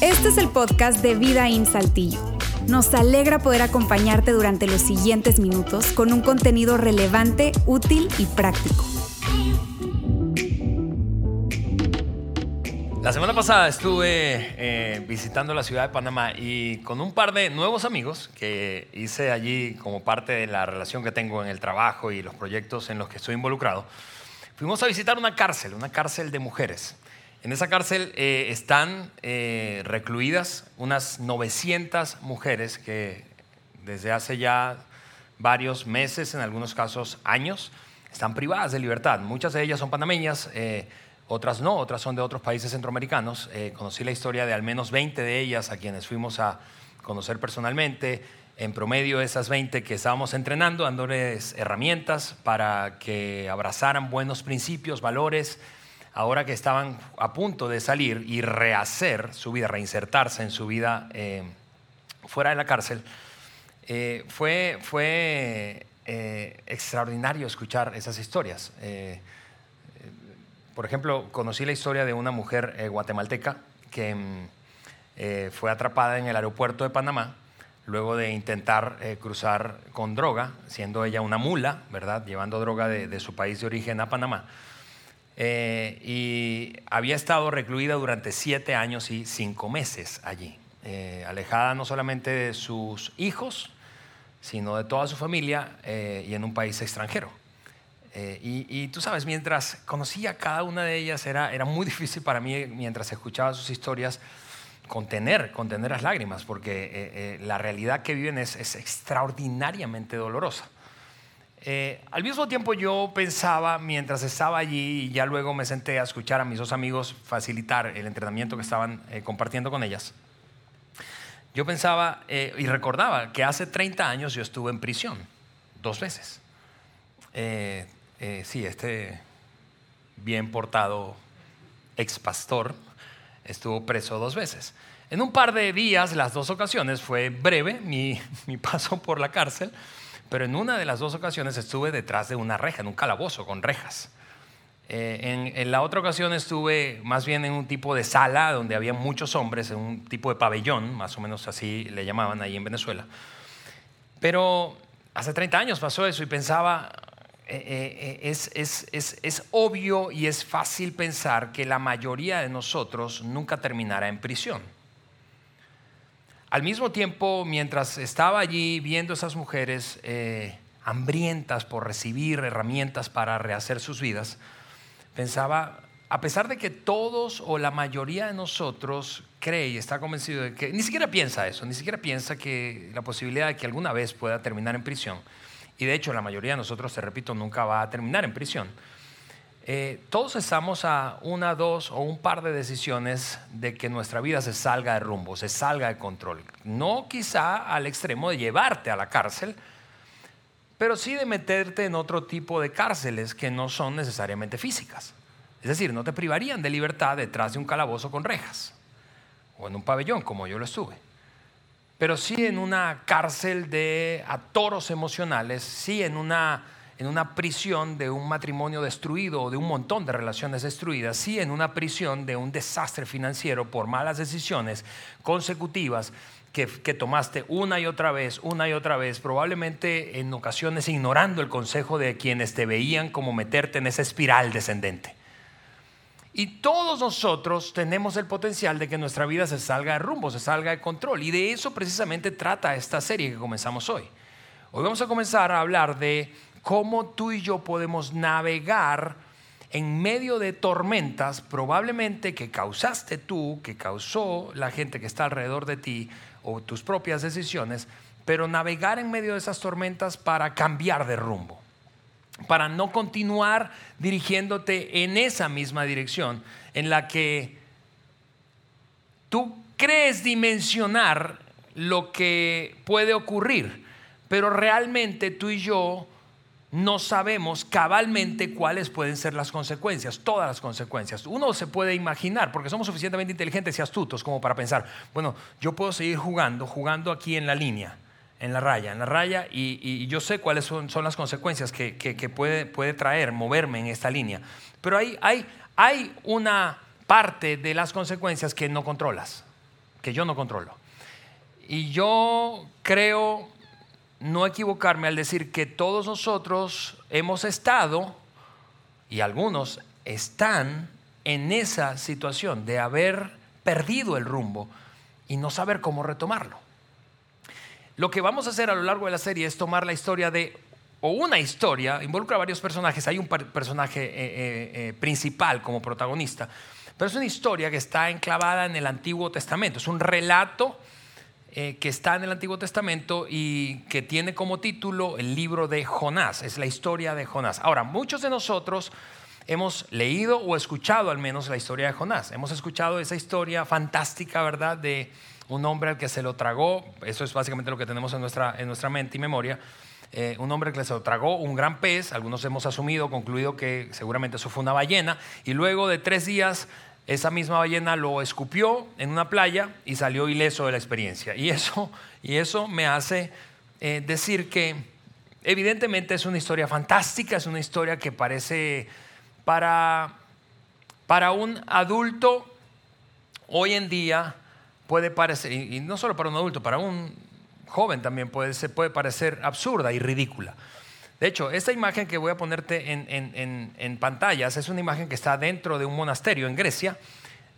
Este es el podcast de Vida en Saltillo. Nos alegra poder acompañarte durante los siguientes minutos con un contenido relevante, útil y práctico. La semana pasada estuve eh, visitando la ciudad de Panamá y con un par de nuevos amigos que hice allí como parte de la relación que tengo en el trabajo y los proyectos en los que estoy involucrado, fuimos a visitar una cárcel, una cárcel de mujeres. En esa cárcel eh, están eh, recluidas unas 900 mujeres que desde hace ya varios meses, en algunos casos años, están privadas de libertad. Muchas de ellas son panameñas, eh, otras no, otras son de otros países centroamericanos. conocí la historia de al menos 20 de ellas a quienes fuimos a conocer personalmente. En promedio, esas 20 que estábamos entrenando, dándoles herramientas para que abrazaran buenos principios, valores, ahora que estaban a punto de salir y rehacer su vida, reinsertarse en su vida eh, fuera de la cárcel, eh, fue, fue eh, extraordinario escuchar esas historias. por ejemplo, conocí la historia de una mujer guatemalteca que mm, fue atrapada en el aeropuerto de Panamá luego de intentar cruzar con droga, siendo ella una mula, ¿verdad? Llevando droga de su país de origen a Panamá. Eh, y había estado recluida durante siete años y cinco meses allí, eh, alejada no solamente de sus hijos, sino de toda su familia eh, y en un país extranjero. Y, tú sabes, mientras conocía a cada una de ellas, era muy difícil para mí, mientras escuchaba sus historias, contener, contener las lágrimas, porque la realidad que viven es, es extraordinariamente dolorosa. Eh, al mismo tiempo yo pensaba, mientras estaba allí y ya luego me senté a escuchar a mis dos amigos facilitar el entrenamiento que estaban eh, compartiendo con ellas, yo pensaba eh, y recordaba que hace 30 años yo estuve en prisión, dos veces. sí, este bien portado ex pastor estuvo preso dos veces. En un par de días, las dos ocasiones, fue breve mi, mi paso por la cárcel pero en una de las dos ocasiones estuve detrás de una reja, en un calabozo con rejas. Eh, en, la otra ocasión estuve más bien en un tipo de sala donde había muchos hombres, en un tipo de pabellón, más o menos así le llamaban ahí en Venezuela. Pero hace 30 años pasó eso y pensaba, eh, eh, es, es, obvio y es fácil pensar que la mayoría de nosotros nunca terminará en prisión. Al mismo tiempo, mientras estaba allí viendo esas mujeres eh, hambrientas por recibir herramientas para rehacer sus vidas, pensaba, a pesar de que todos o la mayoría de nosotros cree y está convencido de que, ni siquiera piensa eso, ni siquiera piensa que la posibilidad de que alguna vez pueda terminar en prisión, y de hecho la mayoría de nosotros, te repito, nunca va a terminar en prisión, eh, todos estamos a una, dos o un par de decisiones de que nuestra vida se salga de rumbo, se salga de control. No quizá al extremo de llevarte a la cárcel, pero sí de meterte en otro tipo de cárceles que no son necesariamente físicas. Es decir, no te privarían de libertad detrás de un calabozo con rejas o en un pabellón como yo lo estuve. Pero sí en una cárcel de atoros emocionales, sí en una en una prisión de un matrimonio destruido o de un montón de relaciones destruidas, sí en una prisión de un desastre financiero por malas decisiones consecutivas que, que, tomaste una y otra vez, una y otra vez, probablemente en ocasiones ignorando el consejo de quienes te veían como meterte en esa espiral descendente. Y todos nosotros tenemos el potencial de que nuestra vida se salga de rumbo, se salga de control. Y de eso precisamente trata esta serie que comenzamos hoy. Hoy vamos a comenzar a hablar de cómo tú y yo podemos navegar en medio de tormentas, probablemente que causaste tú, que causó la gente que está alrededor de ti o tus propias decisiones, pero navegar en medio de esas tormentas para cambiar de rumbo, para no continuar dirigiéndote en esa misma dirección en la que tú crees dimensionar lo que puede ocurrir, pero realmente tú y yo no sabemos cabalmente cuáles pueden ser las consecuencias, todas las consecuencias. Uno se puede imaginar, porque somos suficientemente inteligentes y astutos como para pensar, bueno, yo puedo seguir jugando, jugando aquí en la línea, en la raya, en la raya, y, yo sé cuáles son, las consecuencias que, puede, traer moverme en esta línea. Pero hay, hay una parte de las consecuencias que no controlas, que yo no controlo. Y yo creo no equivocarme al decir que todos nosotros hemos estado, y algunos están en esa situación de haber perdido el rumbo y no saber cómo retomarlo. Lo que vamos a hacer a lo largo de la serie es tomar la historia de, o una historia, involucra varios personajes, hay un personaje eh, eh, eh, principal como protagonista, pero es una historia que está enclavada en el Antiguo Testamento, es un relato que está en el Antiguo Testamento y que tiene como título el libro de Jonás, es la historia de Jonás. Ahora, muchos de nosotros hemos leído o escuchado al menos la historia de Jonás, hemos escuchado esa historia fantástica, ¿verdad? De un hombre al que se lo tragó, eso es básicamente lo que tenemos en nuestra, en nuestra mente y memoria, eh, un hombre que se lo tragó un gran pez, algunos hemos asumido, concluido que seguramente eso fue una ballena, y luego de tres días esa misma ballena lo escupió en una playa y salió ileso de la experiencia. Y eso, y eso me hace eh, decir que evidentemente es una historia fantástica, es una historia que parece para, para un adulto hoy en día puede parecer, y no solo para un adulto, para un joven también puede, se puede parecer absurda y ridícula. De hecho, esta imagen que voy a ponerte en, pantallas es una imagen que está dentro de un monasterio en Grecia,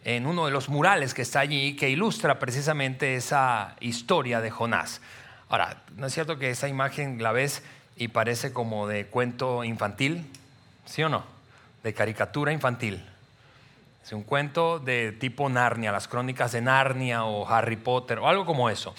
en uno de los murales que está allí, que ilustra precisamente esa historia de Jonás. Ahora, ¿no es cierto que esa imagen la ves y parece como de cuento infantil? ¿Sí o no? De caricatura infantil. Un cuento de tipo Narnia, las crónicas de Narnia o Harry Potter o algo como eso.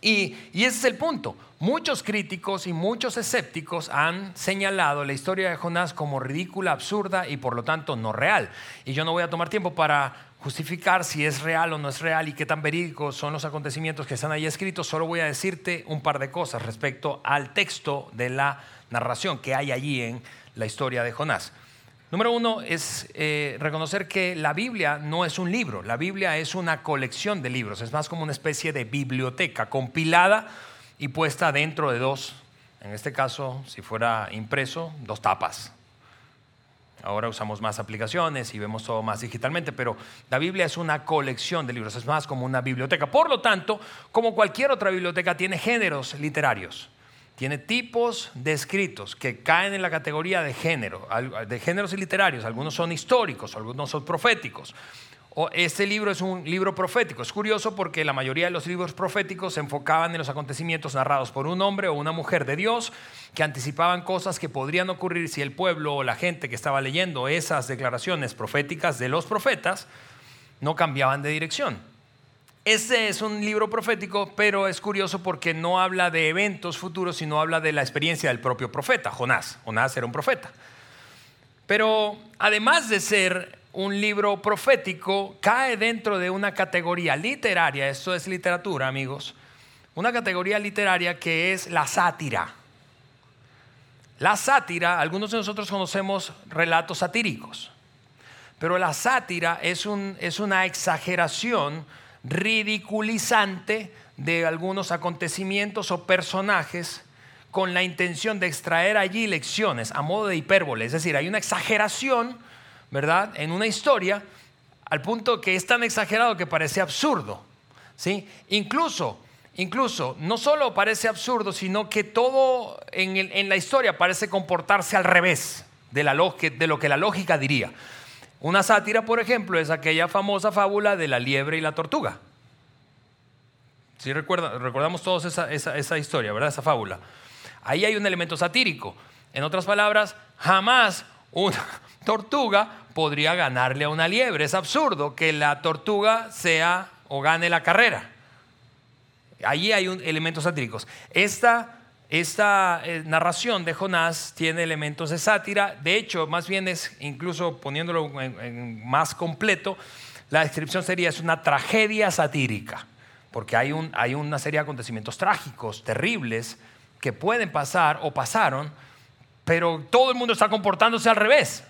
Y, ese es el punto. Muchos críticos y muchos escépticos han señalado la historia de Jonás como ridícula, absurda y por lo tanto no real. Y yo no voy a tomar tiempo para justificar si es real o no es real y qué tan verídicos son los acontecimientos que están ahí escritos. Solo voy a decirte un par de cosas respecto al texto de la narración que hay allí en la historia de Jonás. Número uno es eh, reconocer que la Biblia no es un libro, la Biblia es una colección de libros, es más como una especie de biblioteca compilada y puesta dentro de dos, en este caso, si fuera impreso, dos tapas. Ahora usamos más aplicaciones y vemos todo más digitalmente, pero la Biblia es una colección de libros, es más como una biblioteca. Por lo tanto, como cualquier otra biblioteca, tiene géneros literarios tiene tipos de escritos que caen en la categoría de género, de géneros literarios. Algunos son históricos, algunos son proféticos. O este libro es un libro profético. Es curioso porque la mayoría de los libros proféticos se enfocaban en los acontecimientos narrados por un hombre o una mujer de Dios que anticipaban cosas que podrían ocurrir si el pueblo o la gente que estaba leyendo esas declaraciones proféticas de los profetas no cambiaban de dirección. Ese es un libro profético, pero es curioso porque no habla de eventos futuros, sino habla de la experiencia del propio profeta, Jonás. Jonás era un profeta. Pero además de ser un libro profético, cae dentro de una categoría literaria, esto es literatura, amigos, una categoría literaria que es la sátira. La sátira, algunos de nosotros conocemos relatos satíricos, pero la sátira es, un, es una exageración ridiculizante de algunos acontecimientos o personajes con la intención de extraer allí lecciones a modo de hipérbole. Es decir, hay una exageración, ¿verdad?, en una historia al punto que es tan exagerado que parece absurdo. ¿sí? Incluso, incluso, no solo parece absurdo, sino que todo en, la historia parece comportarse al revés de, la, de lo que la lógica diría. Una sátira, por ejemplo, es aquella famosa fábula de la liebre y la tortuga. Si recordamos todos esa, esa, historia, ¿verdad? Esa fábula. Ahí hay un elemento satírico. En otras palabras, jamás una tortuga podría ganarle a una liebre. Es absurdo que la tortuga sea o gane la carrera. Allí hay un elementos satíricos. Esta esta eh, narración de Jonás tiene elementos de sátira, de hecho, más bien es, incluso poniéndolo más completo, la descripción sería es una tragedia satírica, porque hay, un, hay una serie de acontecimientos trágicos, terribles, que pueden pasar o pasaron, pero todo el mundo está comportándose al revés.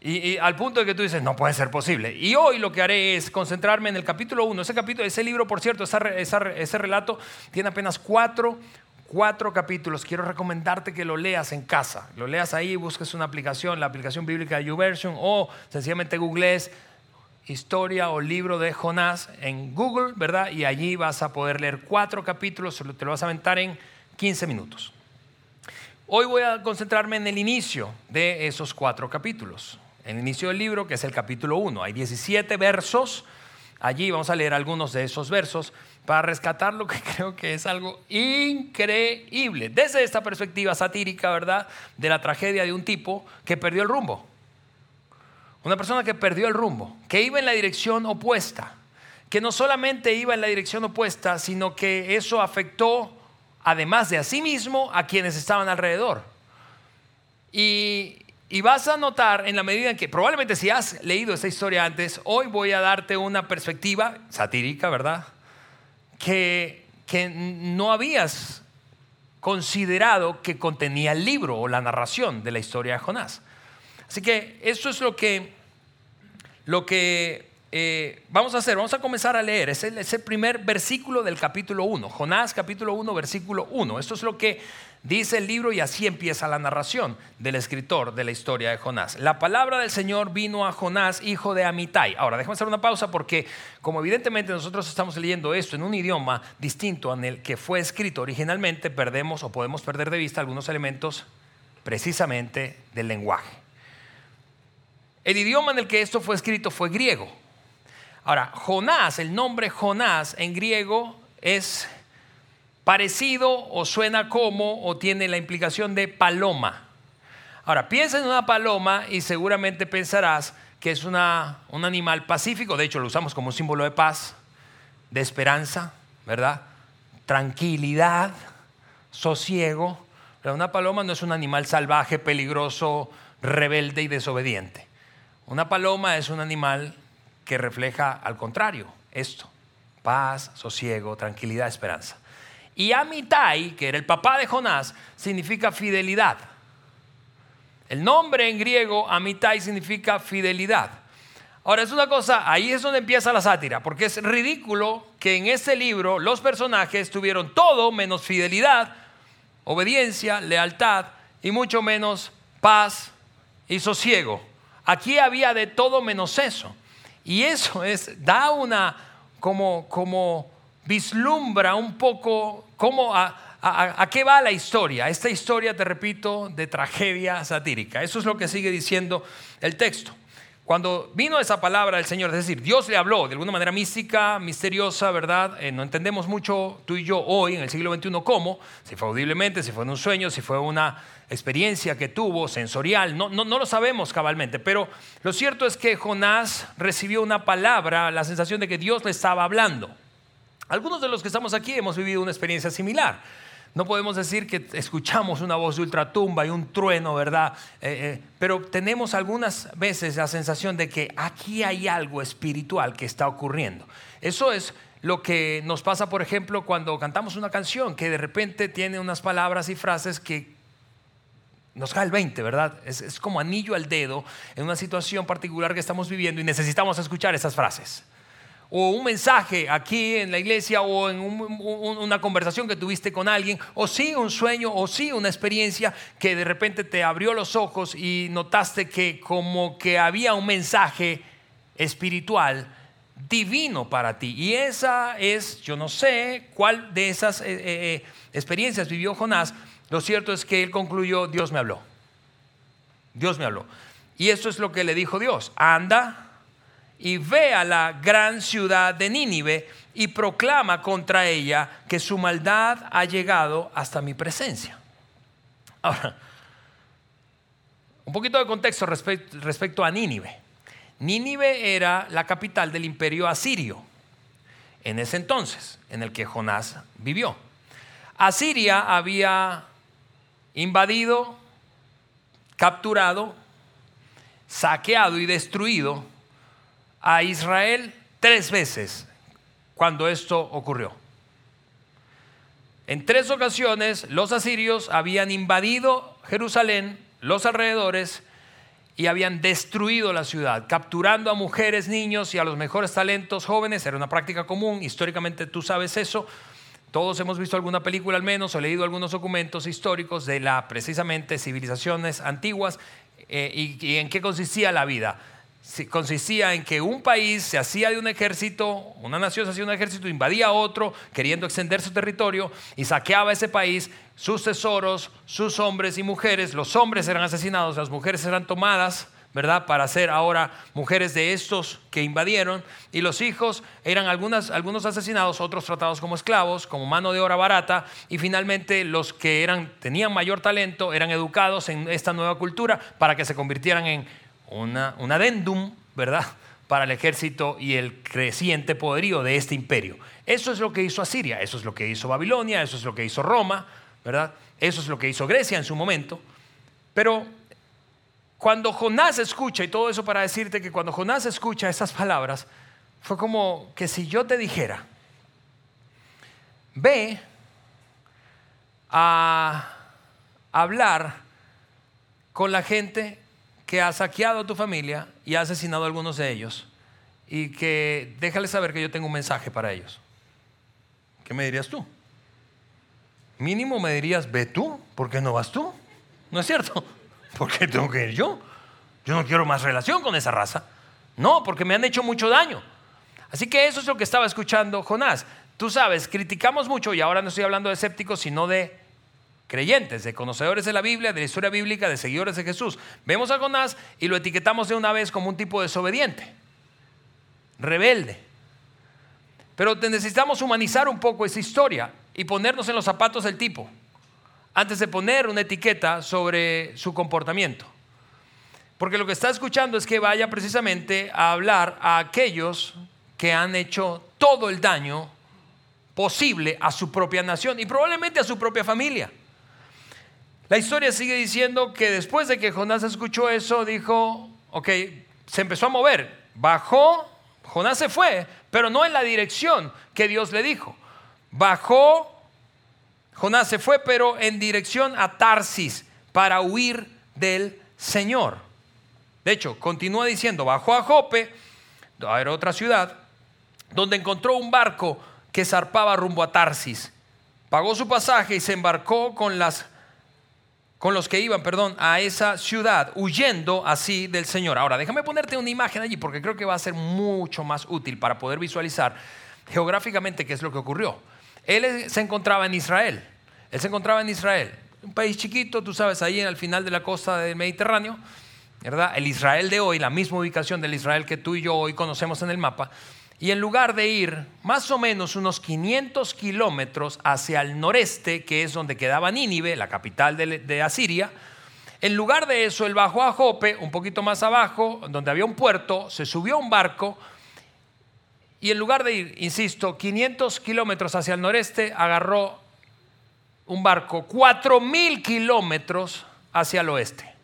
Y, al punto de que tú dices, no puede ser posible. Y hoy lo que haré es concentrarme en el capítulo 1. Ese, capítulo, ese libro, por cierto, ese relato tiene apenas cuatro, cuatro capítulos. Quiero recomendarte que lo leas en casa. Lo leas ahí, busques una aplicación, la aplicación bíblica de YouVersion, o sencillamente googlees historia o libro de Jonás en Google, ¿verdad? Y allí vas a poder leer cuatro capítulos, te lo vas a aventar en 15 minutos. Hoy voy a concentrarme en el inicio de esos cuatro capítulos. El inicio del libro, que es el capítulo 1. Hay 17 versos. Allí vamos a leer algunos de esos versos para rescatar lo que creo que es algo increíble. Desde esta perspectiva satírica, ¿verdad? De la tragedia de un tipo que perdió el rumbo. Una persona que perdió el rumbo, que iba en la dirección opuesta, que no solamente iba en la dirección opuesta, sino que eso afectó, además de a sí mismo, a quienes estaban alrededor. Y, y vas a notar en la medida en que, probablemente si has leído esta historia antes, hoy voy a darte una perspectiva satírica, ¿verdad? Que, que no habías considerado que contenía el libro o la narración de la historia de Jonás. Así que eso es lo que lo que eh, vamos a hacer, vamos a comenzar a leer, es el, el primer versículo del capítulo 1, Jonás capítulo 1, versículo 1. Esto es lo que dice el libro y así empieza la narración del escritor de la historia de Jonás. La palabra del Señor vino a Jonás, hijo de Amitai. Ahora, déjame hacer una pausa porque como evidentemente nosotros estamos leyendo esto en un idioma distinto en el que fue escrito originalmente, perdemos o podemos perder de vista algunos elementos precisamente del lenguaje. El idioma en el que esto fue escrito fue griego. Ahora, Jonás, el nombre Jonás en griego es parecido o suena como o tiene la implicación de paloma. Ahora, piensa en una paloma y seguramente pensarás que es una, un animal pacífico, de hecho lo usamos como símbolo de paz, de esperanza, ¿verdad? Tranquilidad, sosiego. Pero una paloma no es un animal salvaje, peligroso, rebelde y desobediente. Una paloma es un animal que refleja al contrario esto, paz, sosiego, tranquilidad, esperanza. Y Amitai, que era el papá de Jonás, significa fidelidad. El nombre en griego Amitai significa fidelidad. Ahora es una cosa, ahí es donde empieza la sátira, porque es ridículo que en este libro los personajes tuvieron todo menos fidelidad, obediencia, lealtad y mucho menos paz y sosiego. Aquí había de todo menos eso. Y eso es, da una, como, como vislumbra un poco cómo a, qué va la historia. Esta historia, te repito, de tragedia satírica. Eso es lo que sigue diciendo el texto. Cuando vino esa palabra del Señor, es decir, Dios le habló de alguna manera mística, misteriosa, ¿verdad? Eh, no entendemos mucho tú y yo hoy en el siglo XXI cómo, si fue audiblemente, si fue en un sueño, si fue una experiencia que tuvo, sensorial, no, no, no lo sabemos cabalmente, pero lo cierto es que Jonás recibió una palabra, la sensación de que Dios le estaba hablando. Algunos de los que estamos aquí hemos vivido una experiencia similar. No podemos decir que escuchamos una voz de ultratumba y un trueno, ¿verdad? Eh, eh, pero tenemos algunas veces la sensación de que aquí hay algo espiritual que está ocurriendo. Eso es lo que nos pasa, por ejemplo, cuando cantamos una canción que de repente tiene unas palabras y frases que nos cae el 20, ¿verdad? Es, es como anillo al dedo en una situación particular que estamos viviendo y necesitamos escuchar esas frases o un mensaje aquí en la iglesia o en una conversación que tuviste con alguien, o sí un sueño, o sí una experiencia que de repente te abrió los ojos y notaste que como que había un mensaje espiritual divino para ti. Y esa es, yo no sé cuál de esas eh, eh, eh, experiencias vivió Jonás, lo cierto es que él concluyó, Dios me habló. Dios me habló. Y eso es lo que le dijo Dios, anda y ve a la gran ciudad de Nínive y proclama contra ella que su maldad ha llegado hasta mi presencia. Ahora, un poquito de contexto respecto, a Nínive. Nínive era la capital del imperio asirio en ese entonces, en el que Jonás vivió. Asiria había invadido, capturado, saqueado y destruido a Israel tres veces cuando esto ocurrió. En tres ocasiones los asirios habían invadido Jerusalén, los alrededores, y habían destruido la ciudad, capturando a mujeres, niños y a los mejores talentos jóvenes. Era una práctica común, históricamente tú sabes eso. Todos hemos visto alguna película al menos o leído algunos documentos históricos de la precisamente civilizaciones antiguas eh, y en qué consistía la vida consistía en que un país se hacía de un ejército, una nación se hacía de un ejército, invadía a otro, queriendo extender su territorio y saqueaba ese país, sus tesoros, sus hombres y mujeres. Los hombres eran asesinados, las mujeres eran tomadas, ¿verdad? Para ser ahora mujeres de estos que invadieron. Y los hijos eran algunos asesinados, otros tratados como esclavos, como mano de obra barata. Y finalmente los que eran, tenían mayor talento eran educados en esta nueva cultura para que se convirtieran en una, un adendum, ¿verdad? Para el ejército y el creciente poderío de este imperio. Eso es lo que hizo Asiria, eso es lo que hizo Babilonia, eso es lo que hizo Roma, ¿verdad? Eso es lo que hizo Grecia en su momento. Pero cuando Jonás escucha, y todo eso para decirte que cuando Jonás escucha esas palabras, fue como que si yo te dijera, ve a hablar con la gente que ha saqueado a tu familia y ha asesinado a algunos de ellos y que déjale saber que yo tengo un mensaje para ellos. ¿Qué me dirías tú? Mínimo me dirías, ve tú, ¿por qué no vas tú? ¿No es cierto? ¿Por qué tengo que ir yo? Yo no quiero más relación con esa raza. No, porque me han hecho mucho daño. Así que eso es lo que estaba escuchando Jonás. Tú sabes, criticamos mucho, y ahora no estoy hablando de escépticos, sino de creyentes, de conocedores de la Biblia, de la historia bíblica, de seguidores de Jesús. Vemos a Jonás y lo etiquetamos de una vez como un tipo desobediente, rebelde. Pero necesitamos humanizar un poco esa historia y ponernos en los zapatos del tipo antes de poner una etiqueta sobre su comportamiento. Porque lo que está escuchando es que vaya precisamente a hablar a aquellos que han hecho todo el daño posible a su propia nación y probablemente a su propia familia. La historia sigue diciendo que después de que Jonás escuchó eso, dijo, ok, se empezó a mover, bajó, Jonás se fue, pero no en la dirección que Dios le dijo. Bajó, Jonás se fue, pero en dirección a Tarsis para huir del Señor. De hecho, continúa diciendo, bajó a Jope, era otra ciudad, donde encontró un barco que zarpaba rumbo a Tarsis. Pagó su pasaje y se embarcó con las con los que iban, perdón, a esa ciudad, huyendo así del Señor. Ahora, déjame ponerte una imagen allí porque creo que va a ser mucho más útil para poder visualizar geográficamente qué es lo que ocurrió. Él se encontraba en Israel. Él se encontraba en Israel, un país chiquito, tú sabes, ahí el final de la costa del Mediterráneo, ¿verdad? El Israel de hoy, la misma ubicación del Israel que tú y yo hoy conocemos en el mapa, y en lugar de ir más o menos unos 500 kilómetros hacia el noreste, que es donde quedaba Nínive, la capital de, Asiria, en lugar de eso, él bajó a Jope, un poquito más abajo, donde había un puerto, se subió a un barco y en lugar de ir, insisto, 500 kilómetros hacia el noreste, agarró un barco 4.000 kilómetros hacia el oeste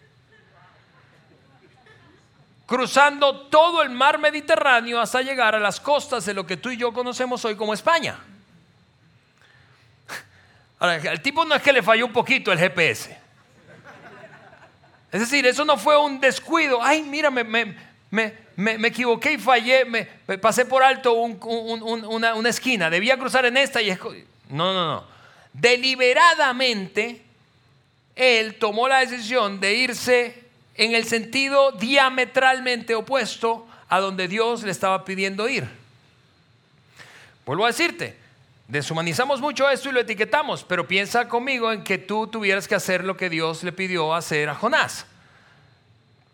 cruzando todo el mar Mediterráneo hasta llegar a las costas de lo que tú y yo conocemos hoy como España. Ahora, el tipo no es que le falló un poquito el GPS. Es decir, eso no fue un descuido. Ay, mira, me, me, equivoqué y fallé, me, pasé por alto una, una, esquina. Debía cruzar en esta y... No, no, no. Deliberadamente, él tomó la decisión de irse en el sentido diametralmente opuesto a donde Dios le estaba pidiendo ir. Vuelvo a decirte, deshumanizamos mucho esto y lo etiquetamos, pero piensa conmigo en que tú tuvieras que hacer lo que Dios le pidió hacer a Jonás.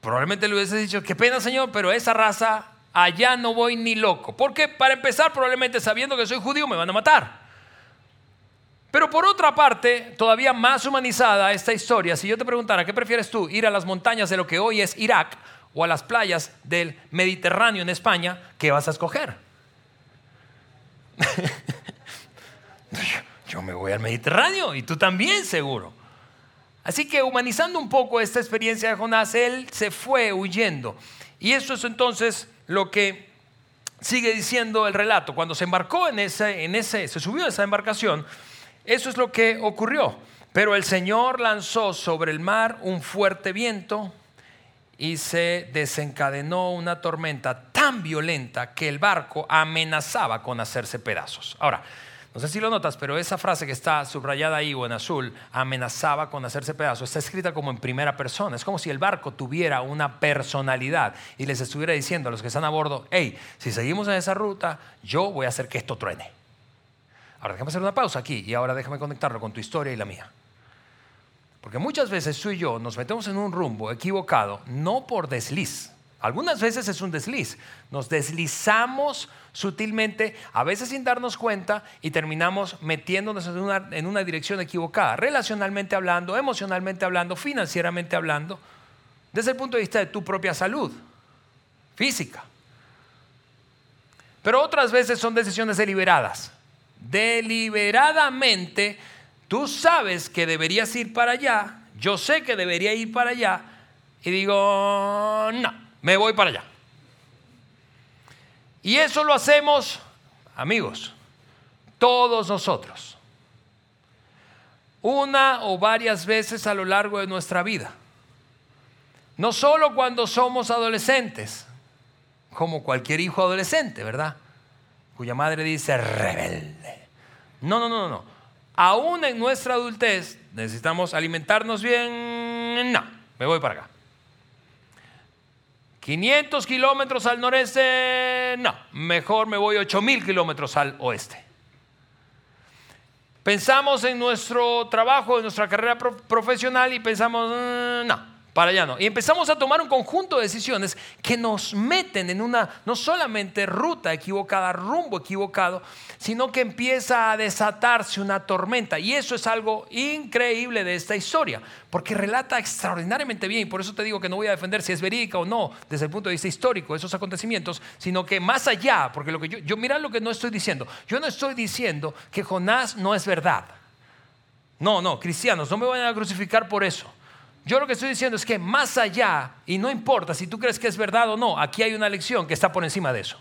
Probablemente le hubiese dicho, qué pena Señor, pero esa raza allá no voy ni loco. Porque para empezar, probablemente sabiendo que soy judío me van a matar. Pero por otra parte, todavía más humanizada esta historia, si yo te preguntara, ¿qué prefieres tú? ¿Ir a las montañas de lo que hoy es Irak o a las playas del Mediterráneo en España? ¿Qué vas a escoger? yo me voy al Mediterráneo y tú también seguro. Así que humanizando un poco esta experiencia de Jonás, él se fue huyendo. Y eso es entonces lo que sigue diciendo el relato. Cuando se embarcó en ese, en ese se subió a esa embarcación, eso es lo que ocurrió. Pero el Señor lanzó sobre el mar un fuerte viento y se desencadenó una tormenta tan violenta que el barco amenazaba con hacerse pedazos. Ahora, no sé si lo notas, pero esa frase que está subrayada ahí o en azul, amenazaba con hacerse pedazos, está escrita como en primera persona. Es como si el barco tuviera una personalidad y les estuviera diciendo a los que están a bordo, hey, si seguimos en esa ruta, yo voy a hacer que esto truene. Ahora déjame hacer una pausa aquí y ahora déjame conectarlo con tu historia y la mía. Porque muchas veces tú y yo nos metemos en un rumbo equivocado, no por desliz. Algunas veces es un desliz. Nos deslizamos sutilmente, a veces sin darnos cuenta, y terminamos metiéndonos en una, en una dirección equivocada, relacionalmente hablando, emocionalmente hablando, financieramente hablando, desde el punto de vista de tu propia salud física. Pero otras veces son decisiones deliberadas. Deliberadamente Tú sabes que deberías ir para allá, yo sé que debería ir para allá, y digo, no, me voy para allá. Y eso lo hacemos, amigos, todos nosotros, una o varias veces a lo largo de nuestra vida. No solo cuando somos adolescentes, como cualquier hijo adolescente, ¿verdad? Cuya madre dice rebelde. No, no, no, no aún en nuestra adultez, necesitamos alimentarnos bien. No, me voy para acá. 500 kilómetros al noreste, no, mejor me voy 8000 kilómetros al oeste. Pensamos en nuestro trabajo, en nuestra carrera profesional y pensamos, mm, no, para allá no. Y empezamos a tomar un conjunto de decisiones que nos meten en una, no solamente ruta equivocada, rumbo equivocado, sino que empieza a desatarse una tormenta. Y eso es algo increíble de esta historia, porque relata extraordinariamente bien, y por eso te digo que no voy a defender si es verídica o no desde el punto de vista histórico esos acontecimientos, sino que más allá, porque lo que yo, yo mira lo que no estoy diciendo, yo no estoy diciendo que Jonás no es verdad. No, no, cristianos, no me vayan a crucificar por eso. Yo lo que estoy diciendo es que más allá, y no importa si tú crees que es verdad o no, aquí hay una lección que está por encima de eso.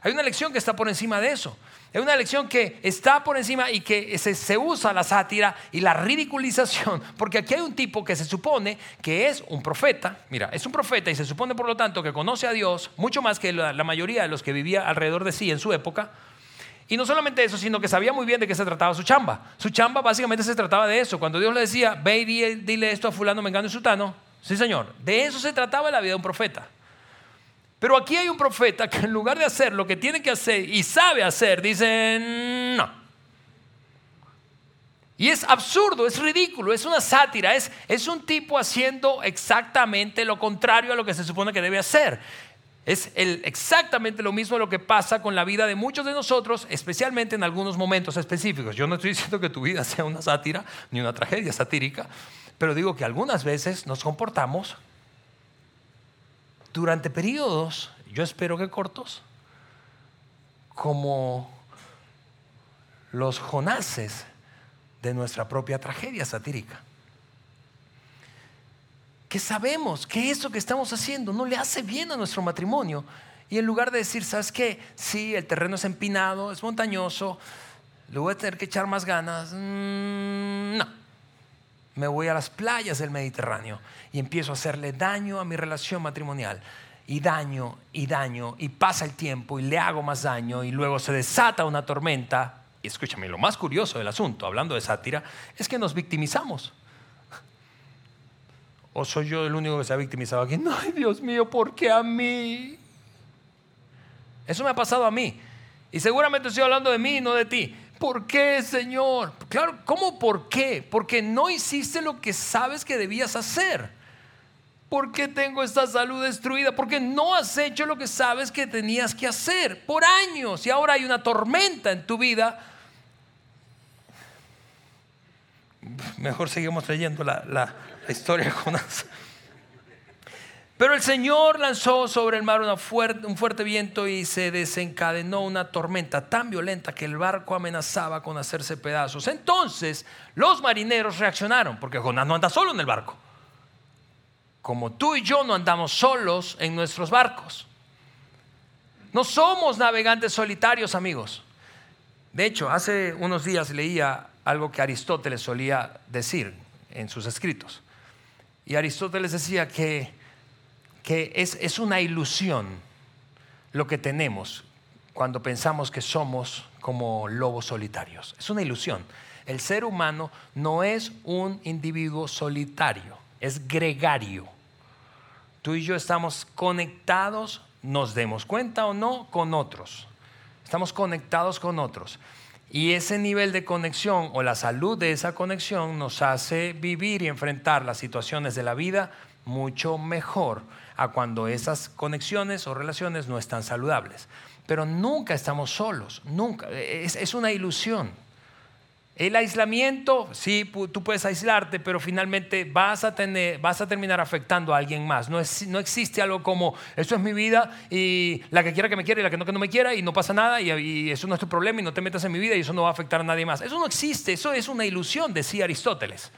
Hay una lección que está por encima de eso. Hay una lección que está por encima y que se, usa la sátira y la ridiculización, porque aquí hay un tipo que se supone que es un profeta, mira, es un profeta y se supone por lo tanto que conoce a Dios mucho más que la mayoría de los que vivía alrededor de sí en su época, y no solamente eso, sino que sabía muy bien de qué se trataba su chamba. Su chamba básicamente se trataba de eso. Cuando Dios le decía, ve y dile esto a fulano, mengano y sutano. Sí, señor. De eso se trataba la vida de un profeta. Pero aquí hay un profeta que en lugar de hacer lo que tiene que hacer y sabe hacer, dice, no. Y es absurdo, es ridículo, es una sátira, es, es un tipo haciendo exactamente lo contrario a lo que se supone que debe hacer. Es exactamente lo mismo lo que pasa con la vida de muchos de nosotros, especialmente en algunos momentos específicos. Yo no estoy diciendo que tu vida sea una sátira ni una tragedia satírica, pero digo que algunas veces nos comportamos durante periodos, yo espero que cortos, como los jonases de nuestra propia tragedia satírica que sabemos que eso que estamos haciendo no le hace bien a nuestro matrimonio. Y en lugar de decir, ¿sabes qué? Sí, el terreno es empinado, es montañoso, le voy a tener que echar más ganas. Mm, no. Me voy a las playas del Mediterráneo y empiezo a hacerle daño a mi relación matrimonial. Y daño, y daño, y pasa el tiempo y le hago más daño y luego se desata una tormenta. Y escúchame, lo más curioso del asunto, hablando de sátira, es que nos victimizamos. ¿O soy yo el único que se ha victimizado aquí? No, Dios mío, ¿por qué a mí? Eso me ha pasado a mí. Y seguramente estoy hablando de mí, no de ti. ¿Por qué, Señor? Claro, ¿cómo por qué? Porque no hiciste lo que sabes que debías hacer. ¿Por qué tengo esta salud destruida? Porque no has hecho lo que sabes que tenías que hacer por años y ahora hay una tormenta en tu vida. Mejor seguimos leyendo la, la historia de Jonás. Pero el Señor lanzó sobre el mar un fuerte viento y se desencadenó una tormenta tan violenta que el barco amenazaba con hacerse pedazos. Entonces los marineros reaccionaron, porque Jonás no anda solo en el barco. Como tú y yo no andamos solos en nuestros barcos. No somos navegantes solitarios, amigos. De hecho, hace unos días leía algo que Aristóteles solía decir en sus escritos Y Aristóteles decía que, que es, es una ilusión lo que tenemos cuando pensamos que somos como lobos solitarios. Es una ilusión. El ser humano no es un individuo solitario, es gregario. Tú y yo estamos conectados, nos demos cuenta o no, con otros. Estamos conectados con otros. Y ese nivel de conexión o la salud de esa conexión nos hace vivir y enfrentar las situaciones de la vida mucho mejor a cuando esas conexiones o relaciones no están saludables. Pero nunca estamos solos, nunca. Es, es una ilusión. El aislamiento, sí, tú puedes aislarte, pero finalmente vas a, tener, vas a terminar afectando a alguien más. No, es, no existe algo como, eso es mi vida y la que quiera que me quiera y la que no que no me quiera y no pasa nada y, y, eso no es tu problema y no te metas en mi vida y eso no va a afectar a nadie más. Eso no existe, eso es una ilusión, decía Aristóteles.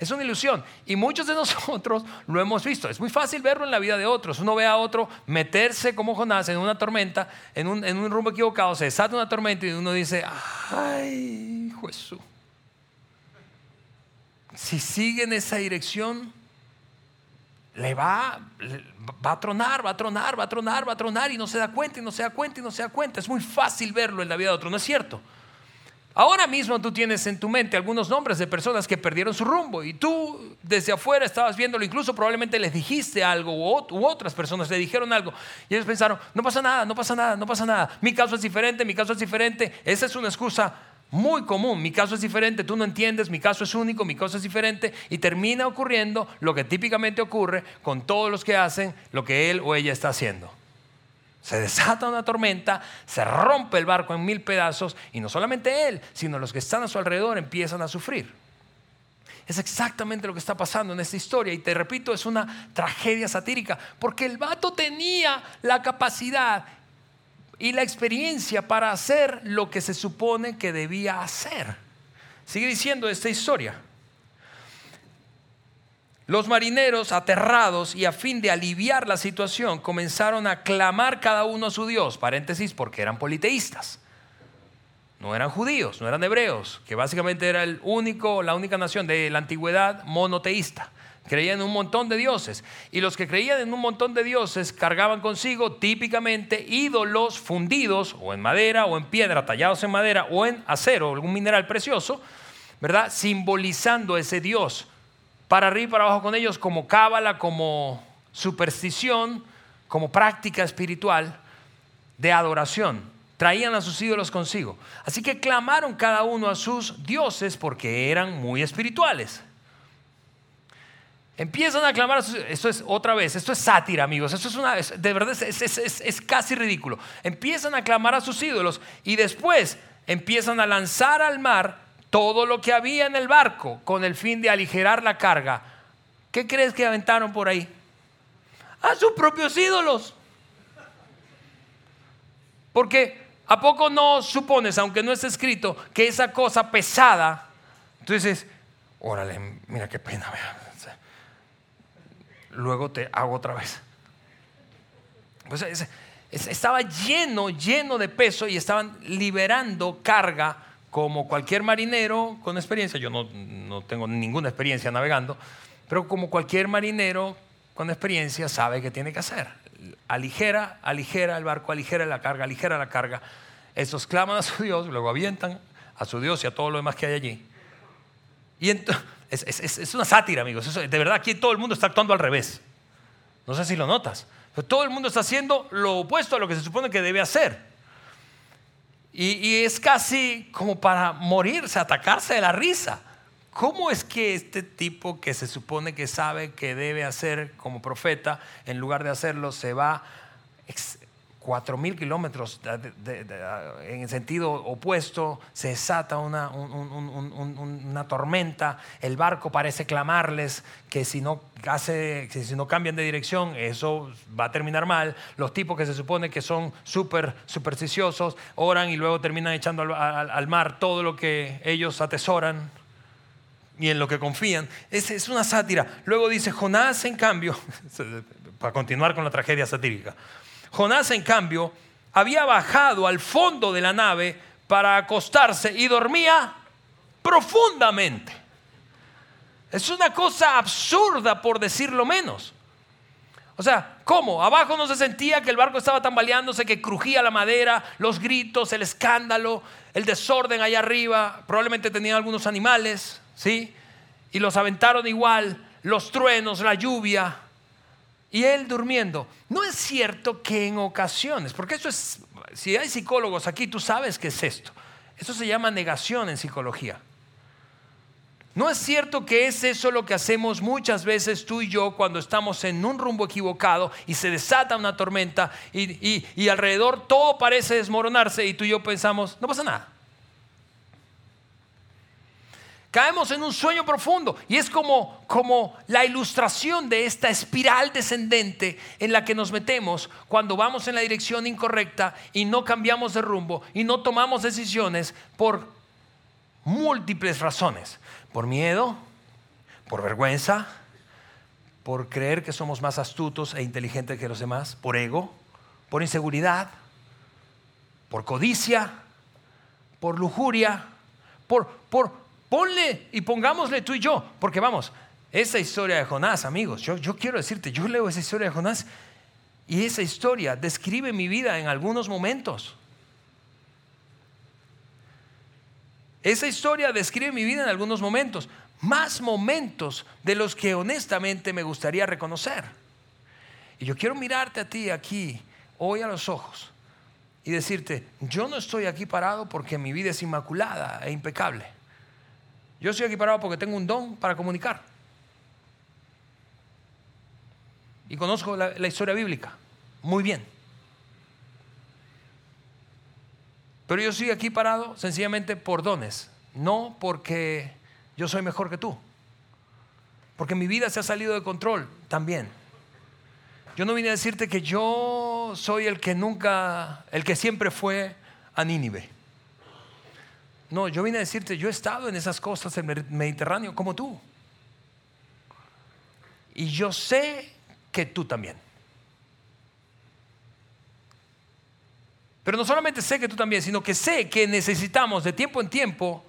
Es una ilusión. Y muchos de nosotros lo hemos visto. Es muy fácil verlo en la vida de otros. Uno ve a otro meterse como Jonás en una tormenta, en un, rumbo equivocado, se desata una tormenta y uno dice, ay, Jesús. Si sigue en esa dirección, le va, va a tronar, va a tronar, va a tronar, va a tronar y no se da cuenta y no se da cuenta y no se da cuenta. Es muy fácil verlo en la vida de otro, ¿no es cierto? Ahora mismo tú tienes en tu mente algunos nombres de personas que perdieron su rumbo y tú desde afuera estabas viéndolo, incluso probablemente les dijiste algo u, otras personas le dijeron algo y ellos pensaron, no pasa nada, no pasa nada, no pasa nada, mi caso es diferente, mi caso es diferente, esa es una excusa muy común, mi caso es diferente, tú no entiendes, mi caso es único, mi caso es diferente y termina ocurriendo lo que típicamente ocurre con todos los que hacen lo que él o ella está haciendo. Se desata una tormenta, se rompe el barco en mil pedazos y no solamente él, sino los que están a su alrededor empiezan a sufrir. Es exactamente lo que está pasando en esta historia y te repito, es una tragedia satírica porque el vato tenía la capacidad y la experiencia para hacer lo que se supone que debía hacer. Sigue diciendo esta historia. Los marineros, aterrados y a fin de aliviar la situación, comenzaron a clamar cada uno a su Dios, paréntesis, porque eran politeístas. No eran judíos, no eran hebreos, que básicamente era el único, la única nación de la antigüedad monoteísta. Creían en un montón de dioses. Y los que creían en un montón de dioses cargaban consigo típicamente ídolos fundidos o en madera o en piedra, tallados en madera o en acero, algún mineral precioso, ¿verdad? Simbolizando ese dios para arriba y para abajo con ellos como cábala, como superstición, como práctica espiritual de adoración. Traían a sus ídolos consigo. Así que clamaron cada uno a sus dioses porque eran muy espirituales. Empiezan a clamar a sus... Esto es otra vez, esto es sátira, amigos. Esto es una... de verdad es, es casi ridículo. Empiezan a clamar a sus ídolos y después empiezan a lanzar al mar todo lo que había en el barco con el fin de aligerar la carga. ¿Qué crees que aventaron por ahí? A sus propios ídolos. Porque ¿a poco no supones, aunque no esté escrito, que esa cosa pesada, tú dices, órale, mira qué pena, luego te hago otra vez. Estaba lleno, lleno de peso y estaban liberando carga como cualquier marinero con experiencia, yo no, tengo ninguna experiencia navegando, pero como cualquier marinero con experiencia sabe qué tiene que hacer. Aligera, aligera el barco, aligera la carga, aligera la carga. Estos claman a su Dios, luego avientan a su Dios y a todo lo demás que hay allí. Y es, una sátira, amigos. de verdad, aquí todo el mundo está actuando al revés. No sé si lo notas. Pero todo el mundo está haciendo lo opuesto a lo que se supone que debe hacer. Y, es casi como para morirse, atacarse de la risa. ¿Cómo es que este tipo que se supone que sabe que debe hacer como profeta, en lugar de hacerlo, se va cuatro mil kilómetros en el sentido opuesto, se desata una, una, tormenta, el barco parece clamarles que si no, hace, que si no cambian de dirección eso va a terminar mal, los tipos que se supone que son súper supersticiosos oran y luego terminan echando al, al, mar todo lo que ellos atesoran y en lo que confían. Es, es una sátira. Luego dice, Jonás en cambio, para continuar con la tragedia satírica, Jonás, en cambio, había bajado al fondo de la nave para acostarse y dormía profundamente. Es una cosa absurda por decirlo menos. O sea, ¿cómo? Abajo no se sentía que el barco estaba tambaleándose, que crujía la madera, los gritos, el escándalo, el desorden allá arriba. Probablemente tenían algunos animales, ¿sí? Y los aventaron igual, los truenos, la lluvia. Y él durmiendo. No es cierto que en ocasiones, porque eso es, si hay psicólogos aquí, tú sabes qué es esto. Eso se llama negación en psicología. ¿No es cierto que es eso lo que hacemos muchas veces tú y yo cuando estamos en un rumbo equivocado y se desata una tormenta y, alrededor todo parece desmoronarse y tú y yo pensamos, no pasa nada? Caemos en un sueño profundo y es como, como la ilustración de esta espiral descendente en la que nos metemos cuando vamos en la dirección incorrecta y no cambiamos de rumbo y no tomamos decisiones por múltiples razones. Por miedo, por vergüenza, por creer que somos más astutos e inteligentes que los demás, por ego, por inseguridad, por codicia, por lujuria, por, por, ponle y pongámosle tú y yo, porque vamos, esa historia de Jonás, amigos, yo, yo quiero decirte, yo leo esa historia de Jonás y esa historia describe mi vida en algunos momentos. Esa historia describe mi vida en algunos momentos, más momentos de los que honestamente me gustaría reconocer. Y yo quiero mirarte a ti aquí, hoy a los ojos, y decirte, yo no estoy aquí parado porque mi vida es inmaculada e impecable. Yo estoy aquí parado porque tengo un don para comunicar. Y conozco la, historia bíblica muy bien. Pero yo estoy aquí parado sencillamente por dones, no porque yo soy mejor que tú. Porque mi vida se ha salido de control también. Yo no vine a decirte que yo soy el que nunca, el que siempre fue a Nínive. No, yo vine a decirte, yo he estado en esas costas del Mediterráneo como tú. Y yo sé que tú también. Pero no solamente sé que tú también, sino que sé que necesitamos de tiempo en tiempo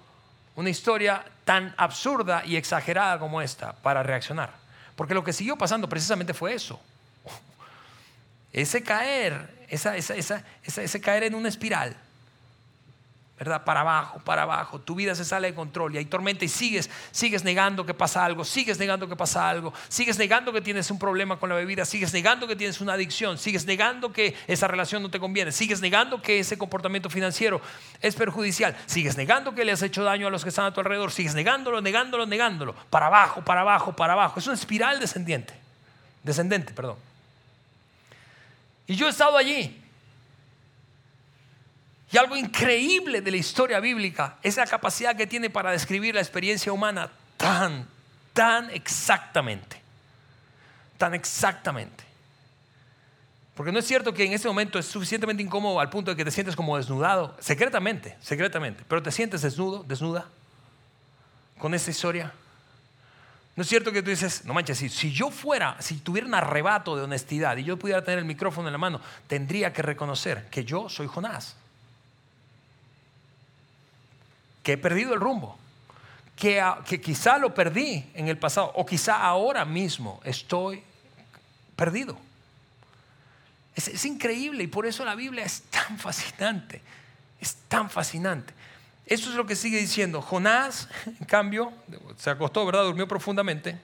una historia tan absurda y exagerada como esta para reaccionar. Porque lo que siguió pasando precisamente fue eso. Ese caer, ese caer en una espiral ¿verdad? Para abajo, para abajo. Tu vida se sale de control y hay tormenta y sigues, sigues negando que pasa algo, sigues negando que pasa algo, sigues negando que tienes un problema con la bebida, sigues negando que tienes una adicción, sigues negando que esa relación no te conviene, sigues negando que ese comportamiento financiero es perjudicial, sigues negando que le has hecho daño a los que están a tu alrededor, sigues negándolo, negándolo, negándolo, para abajo, para abajo, para abajo. Es una espiral descendiente, descendente, perdón. Y yo he estado allí y algo increíble de la historia bíblica es la capacidad que tiene para describir la experiencia humana tan, tan exactamente. Tan exactamente. Porque no es cierto que en ese momento es suficientemente incómodo al punto de que te sientes como desnudado, secretamente, secretamente, pero te sientes desnudo, desnuda, con esta historia. No es cierto que tú dices, no manches, si, si yo fuera, si tuviera un arrebato de honestidad y yo pudiera tener el micrófono en la mano, tendría que reconocer que yo soy Jonás que he perdido el rumbo, que, que quizá lo perdí en el pasado o quizá ahora mismo estoy perdido. Es, increíble y por eso la Biblia es tan fascinante, es tan fascinante. Eso es lo que sigue diciendo. Jonás, en cambio, se acostó, ¿verdad? Durmió profundamente.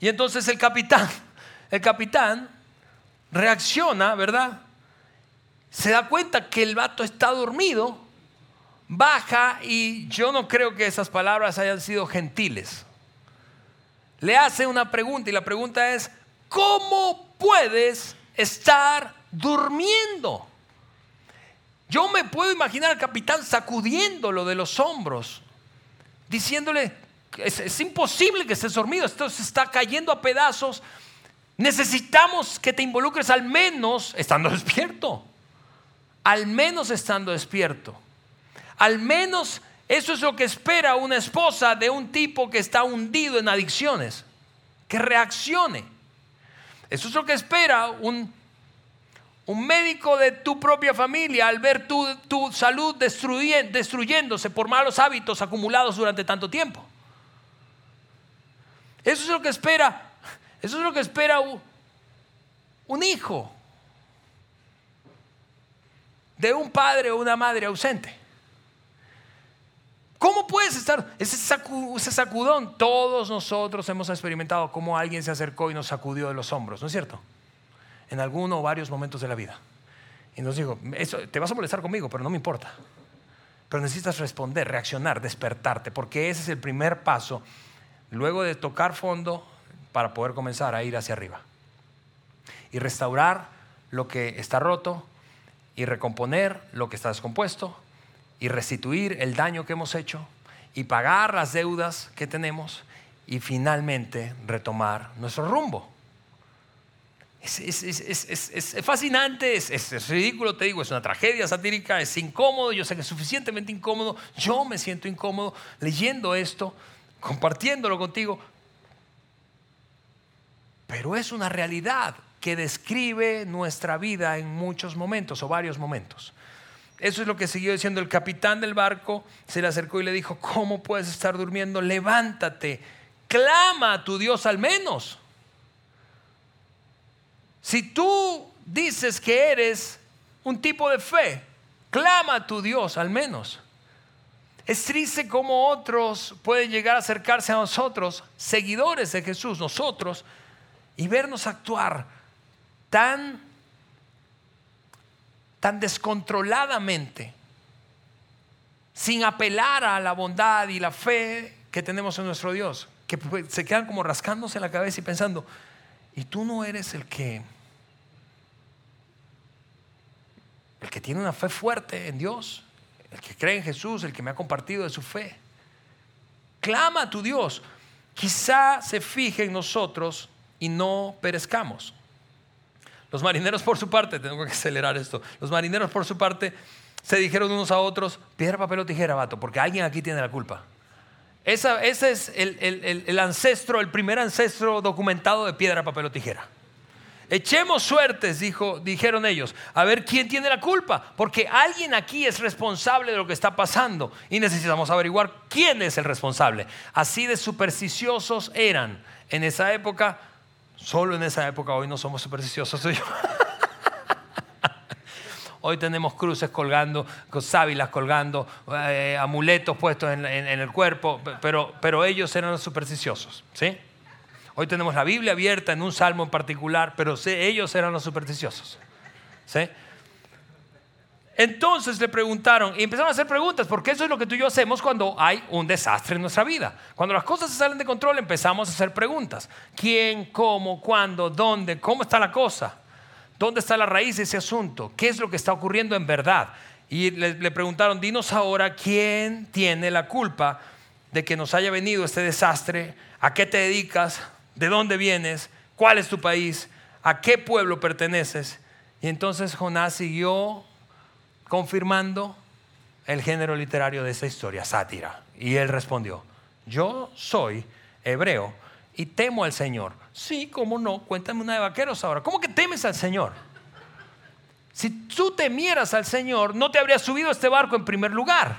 Y entonces el capitán, el capitán reacciona, ¿verdad? Se da cuenta que el vato está dormido baja y yo no creo que esas palabras hayan sido gentiles. Le hace una pregunta y la pregunta es, ¿cómo puedes estar durmiendo? Yo me puedo imaginar al capitán sacudiéndolo de los hombros, diciéndole, es, es, imposible que estés dormido, esto se está cayendo a pedazos, necesitamos que te involucres al menos estando despierto, al menos estando despierto. Al menos eso es lo que espera una esposa de un tipo que está hundido en adicciones, que reaccione. Eso es lo que espera un, un médico de tu propia familia al ver tu, tu salud destruyéndose por malos hábitos acumulados durante tanto tiempo. Eso es lo que espera. Eso es lo que espera un hijo de un padre o una madre ausente. ¿Cómo puedes estar? Ese, sacudón, todos nosotros hemos experimentado cómo alguien se acercó y nos sacudió de los hombros, ¿no es cierto? En alguno o varios momentos de la vida. Y nos dijo, te vas a molestar conmigo, pero no me importa. Pero necesitas responder, reaccionar, despertarte, porque ese es el primer paso luego de tocar fondo para poder comenzar a ir hacia arriba. Y restaurar lo que está roto y recomponer lo que está descompuesto y restituir el daño que hemos hecho y pagar las deudas que tenemos y finalmente retomar nuestro rumbo. Es, fascinante, es, ridículo, te digo, es una tragedia satírica, es incómodo, yo sé que es suficientemente incómodo, yo me siento incómodo leyendo esto, compartiéndolo contigo, pero es una realidad que describe nuestra vida en muchos momentos o varios momentos. Eso es lo que siguió diciendo el capitán del barco. Se le acercó y le dijo, ¿cómo puedes estar durmiendo? Levántate, clama a tu Dios al menos. Si tú dices que eres un tipo de fe, clama a tu Dios al menos. Es triste cómo otros pueden llegar a acercarse a nosotros, seguidores de Jesús, nosotros, y vernos actuar tan tan descontroladamente, sin apelar a la bondad y la fe que tenemos en nuestro Dios, que se quedan como rascándose la cabeza y pensando, y tú no eres el que el que tiene una fe fuerte en Dios, el que cree en Jesús, el que me ha compartido de su fe. Clama a tu Dios. Quizá se fije en nosotros y no perezcamos. Los marineros por su parte, tengo que acelerar esto, los marineros por su parte se dijeron unos a otros, piedra, papel o tijera, vato, porque alguien aquí tiene la culpa. ese es el, ancestro, el primer ancestro documentado de piedra, papel o tijera. Echemos suertes, dijo, dijeron ellos, a ver quién tiene la culpa, porque alguien aquí es responsable de lo que está pasando y necesitamos averiguar quién es el responsable. Así de supersticiosos eran en esa época Solo en esa época, hoy no somos supersticiosos. Hoy tenemos cruces colgando, sábilas colgando, eh, amuletos puestos en, el cuerpo, pero, pero ellos eran supersticiosos. ¿sí? Hoy tenemos la Biblia abierta en un salmo en particular, pero ellos eran los supersticiosos. ¿sí? Entonces le preguntaron y empezaron a hacer preguntas, porque eso es lo que tú y yo hacemos cuando hay un desastre en nuestra vida. Cuando las cosas se salen de control empezamos a hacer preguntas. ¿Quién, cómo, cuándo, dónde, cómo está la cosa? ¿Dónde está la raíz de ese asunto? ¿Qué es lo que está ocurriendo en verdad? Y le, le preguntaron, dinos ahora quién tiene la culpa de que nos haya venido este desastre, a qué te dedicas, de dónde vienes, cuál es tu país, a qué pueblo perteneces. Y entonces Jonás siguió confirmando el género literario de esa historia, sátira. Y él respondió, yo soy hebreo y temo al Señor. Sí, cómo no, cuéntame una de vaqueros ahora. ¿Cómo que temes al Señor? Si tú temieras al Señor, no te habrías subido a este barco en primer lugar.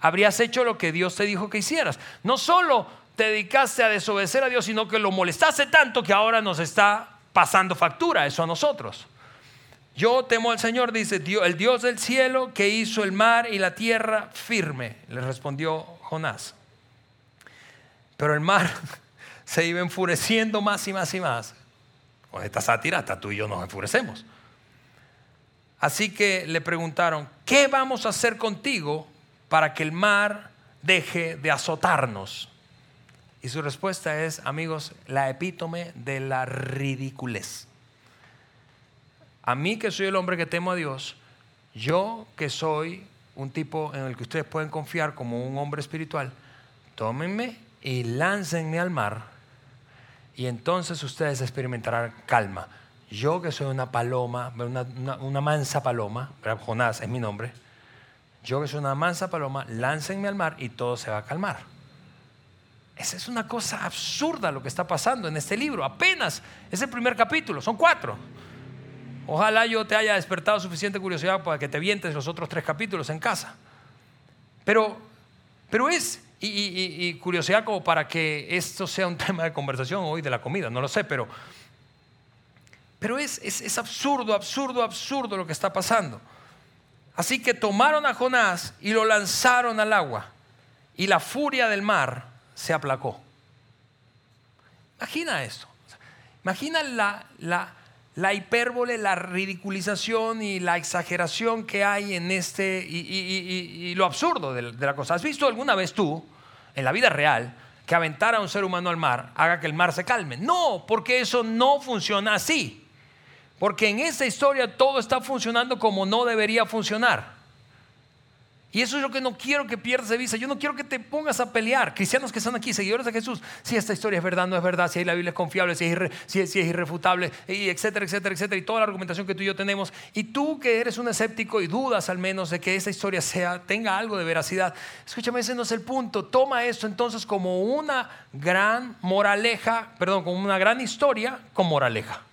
Habrías hecho lo que Dios te dijo que hicieras. No solo te dedicaste a desobedecer a Dios, sino que lo molestaste tanto que ahora nos está pasando factura eso a nosotros. Yo temo al Señor, dice el Dios del cielo que hizo el mar y la tierra firme, le respondió Jonás. Pero el mar se iba enfureciendo más y más y más. Con esta sátira, hasta tú y yo nos enfurecemos. Así que le preguntaron, ¿qué vamos a hacer contigo para que el mar deje de azotarnos? Y su respuesta es, amigos, la epítome de la ridiculez. A mí que soy el hombre que temo a Dios, yo que soy un tipo en el que ustedes pueden confiar como un hombre espiritual, tómenme y láncenme al mar y entonces ustedes experimentarán calma. Yo que soy una paloma, una, mansa paloma, Jonás es mi nombre, yo que soy una mansa paloma, láncenme al mar y todo se va a calmar. Esa es una cosa absurda lo que está pasando en este libro. Apenas es el primer capítulo, son cuatro. Ojalá yo te haya despertado suficiente curiosidad para que te vientes los otros tres capítulos en casa. Pero, pero es, Y, curiosidad como para que esto sea un tema de conversación hoy de la comida, no lo sé, pero, pero es, es absurdo, absurdo, absurdo lo que está pasando. Así que tomaron a Jonás y lo lanzaron al agua y la furia del mar se aplacó. Imagina esto. Imagina la, la, la hipérbole, la ridiculización y la exageración que hay en este y, lo absurdo de, la cosa. ¿Has visto alguna vez tú, en la vida real, que aventar a un ser humano al mar haga que el mar se calme? No, porque eso no funciona así. Porque en esta historia todo está funcionando como no debería funcionar. Y eso es lo que no quiero que pierdas de vista. Yo no quiero que te pongas a pelear. Cristianos que están aquí, seguidores de Jesús, si esta historia es verdad, no es verdad, si la Biblia es confiable, si es, irrefutable, y etcétera, etcétera, etcétera, y toda la argumentación que tú y yo tenemos. Y tú que eres un escéptico y dudas al menos de que esta historia sea, tenga algo de veracidad, escúchame, ese no es el punto. Toma esto entonces como una gran moraleja, perdón, como una gran historia con moraleja.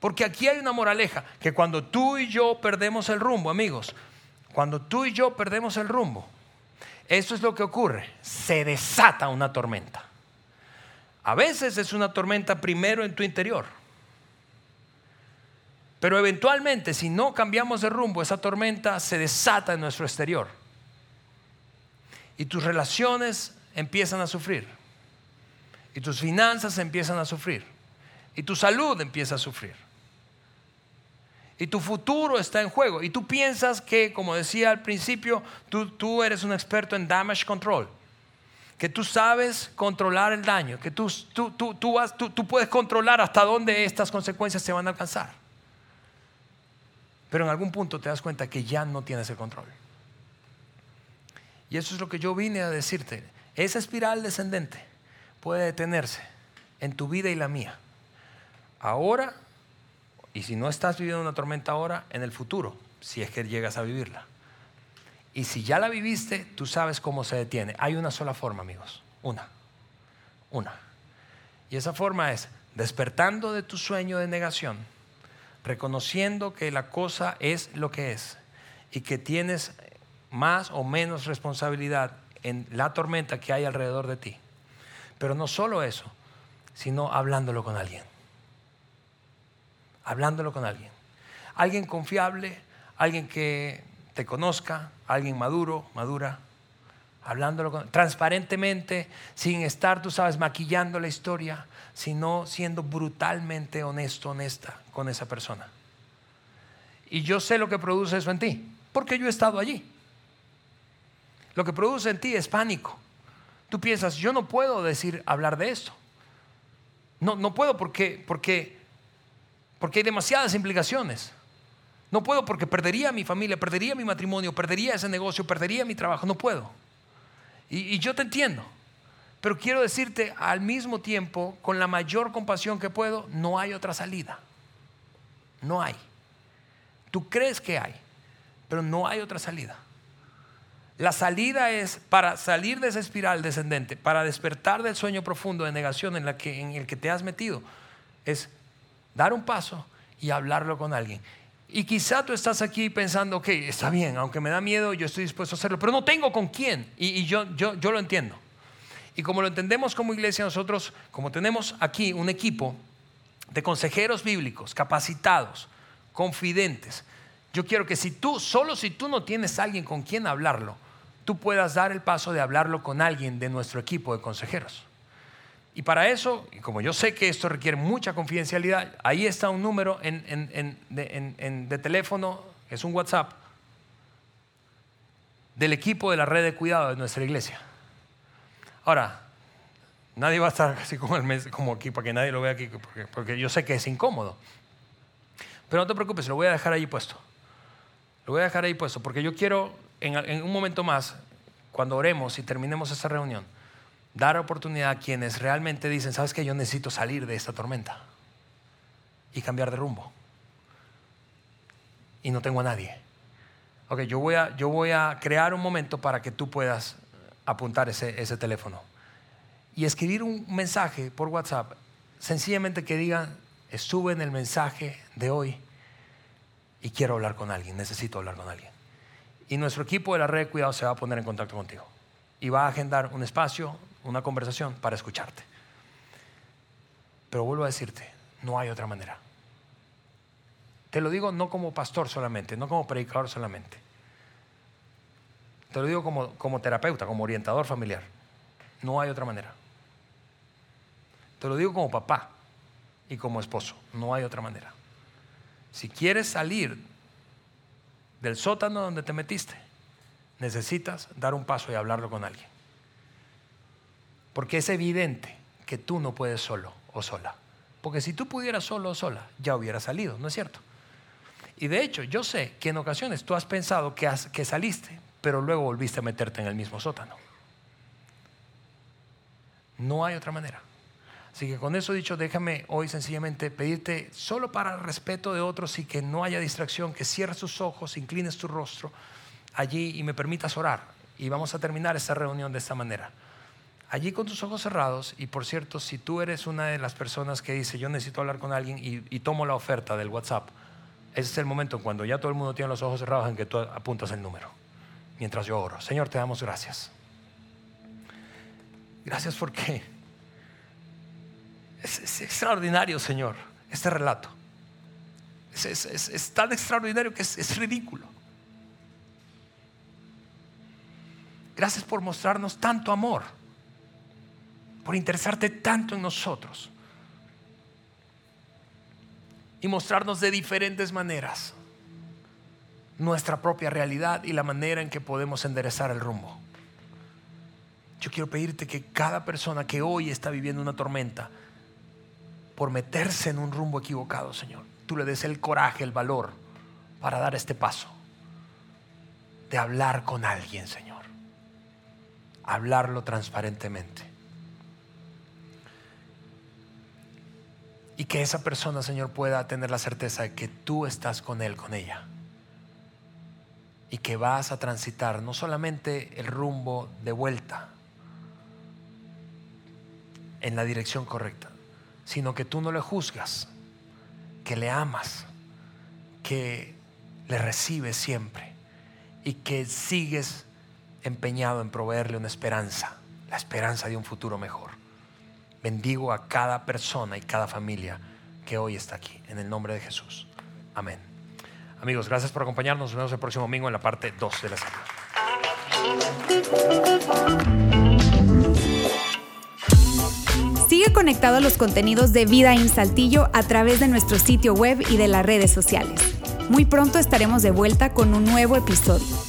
Porque aquí hay una moraleja, que cuando tú y yo perdemos el rumbo, amigos, cuando tú y yo perdemos el rumbo, eso es lo que ocurre, se desata una tormenta. A veces es una tormenta primero en tu interior, pero eventualmente si no cambiamos de rumbo, esa tormenta se desata en nuestro exterior. Y tus relaciones empiezan a sufrir, y tus finanzas empiezan a sufrir, y tu salud empieza a sufrir y tu futuro está en juego. Y tú piensas que, como decía al principio, tú, tú eres un experto en damage control, que tú sabes controlar el daño, que tú, tú, tú, tú, vas, tú, puedes controlar hasta dónde estas consecuencias se van a alcanzar. Pero en algún punto te das cuenta que ya no tienes el control. Y eso es lo que yo vine a decirte. Esa espiral descendente puede detenerse en tu vida y la mía. Ahora y si no estás viviendo una tormenta ahora, en el futuro, si es que llegas a vivirla. Y si ya la viviste, tú sabes cómo se detiene. Hay una sola forma, amigos. Una. Una. Y esa forma es despertando de tu sueño de negación, reconociendo que la cosa es lo que es y que tienes más o menos responsabilidad en la tormenta que hay alrededor de ti. Pero no solo eso, sino hablándolo con alguien hablándolo con alguien. Alguien confiable, alguien que te conozca, alguien maduro, madura, hablándolo con, transparentemente, sin estar, tú sabes, maquillando la historia, sino siendo brutalmente honesto, honesta con esa persona. Y yo sé lo que produce eso en ti, porque yo he estado allí. Lo que produce en ti es pánico. Tú piensas, yo no puedo decir, hablar de esto. No, no puedo porque, porque porque hay demasiadas implicaciones. No puedo porque perdería mi familia, perdería mi matrimonio, perdería ese negocio, perdería mi trabajo. No puedo. Y, yo te entiendo. Pero quiero decirte al mismo tiempo, con la mayor compasión que puedo, no hay otra salida. No hay. Tú crees que hay, pero no hay otra salida. La salida es para salir de esa espiral descendente, para despertar del sueño profundo de negación en, en el que te has metido, es dar un paso y hablarlo con alguien. Y quizá tú estás aquí pensando, ok, está bien, aunque me da miedo, yo estoy dispuesto a hacerlo, pero no tengo con quién. Y, yo, yo, yo lo entiendo. Y como lo entendemos como iglesia, nosotros, como tenemos aquí un equipo de consejeros bíblicos capacitados, confidentes, yo quiero que si tú, solo si tú no tienes alguien con quien hablarlo, tú puedas dar el paso de hablarlo con alguien de nuestro equipo de consejeros. Y para eso, y como yo sé que esto requiere mucha confidencialidad, ahí está un número de, teléfono, es un WhatsApp, del equipo de la red de cuidado de nuestra iglesia. Ahora, nadie va a estar así como, el como aquí para que nadie lo vea aquí, porque, yo sé que es incómodo. Pero no te preocupes, lo voy a dejar ahí puesto. Lo voy a dejar ahí puesto, porque yo quiero en un momento más, cuando oremos y terminemos esta reunión, dar oportunidad a quienes realmente dicen, sabes que yo necesito salir de esta tormenta y cambiar de rumbo. Y no tengo a nadie. Ok, yo voy a, yo voy a crear un momento para que tú puedas apuntar ese, ese teléfono y escribir un mensaje por WhatsApp, sencillamente que diga, estuve en el mensaje de hoy y quiero hablar con alguien, necesito hablar con alguien. y nuestro equipo de la red de cuidado se va a poner en contacto contigo y va a agendar un espacio, una conversación para escucharte. Pero vuelvo a decirte, no hay otra manera. Te lo digo no como pastor solamente, no como predicador solamente. Te lo digo como, como terapeuta, como orientador familiar. No hay otra manera. Te lo digo como papá y como esposo. No hay otra manera. Si quieres salir del sótano donde te metiste, necesitas dar un paso y hablarlo con alguien. Porque es evidente que tú no puedes solo o sola. Porque si tú pudieras solo o sola, ya hubiera salido, ¿no es cierto? Y de hecho, yo sé que en ocasiones tú has pensado que, que saliste, pero luego volviste a meterte en el mismo sótano. No hay otra manera. Así que con eso dicho, déjame hoy sencillamente pedirte solo para el respeto de otros y que no haya distracción, que cierres tus ojos, inclines tu rostro allí y me permitas orar. Y vamos a terminar esta reunión de esta manera. Allí con tus ojos cerrados, y por cierto, si tú eres una de las personas que dice yo necesito hablar con alguien y, tomo la oferta del WhatsApp, ese es el momento cuando ya todo el mundo tiene los ojos cerrados en que tú apuntas el número, mientras yo oro. Señor, te damos gracias. Gracias porque es, extraordinario, Señor, este relato. Es, tan extraordinario que es ridículo. Gracias por mostrarnos tanto amor, por interesarte tanto en nosotros y mostrarnos de diferentes maneras nuestra propia realidad y la manera en que podemos enderezar el rumbo. Yo quiero pedirte que cada persona que hoy está viviendo una tormenta, por meterse en un rumbo equivocado, Señor. Tú le des el coraje, el valor para dar este paso de hablar con alguien, Señor. Hablarlo transparentemente. Y que esa persona, Señor, pueda tener la certeza de que tú estás con él, con ella. Y que vas a transitar no solamente el rumbo de vuelta en la dirección correcta, sino que tú no le juzgas, que le amas, que le recibes siempre y que sigues empeñado en proveerle una esperanza, la esperanza de un futuro mejor. Bendigo a cada persona y cada familia que hoy está aquí, en el nombre de Jesús. Amén. Amigos, gracias por acompañarnos. Nos vemos el próximo domingo en la parte 2 de la serie. Sigue conectado a los contenidos de Vida en Saltillo a través de nuestro sitio web y de las redes sociales. Muy pronto estaremos de vuelta con un nuevo episodio.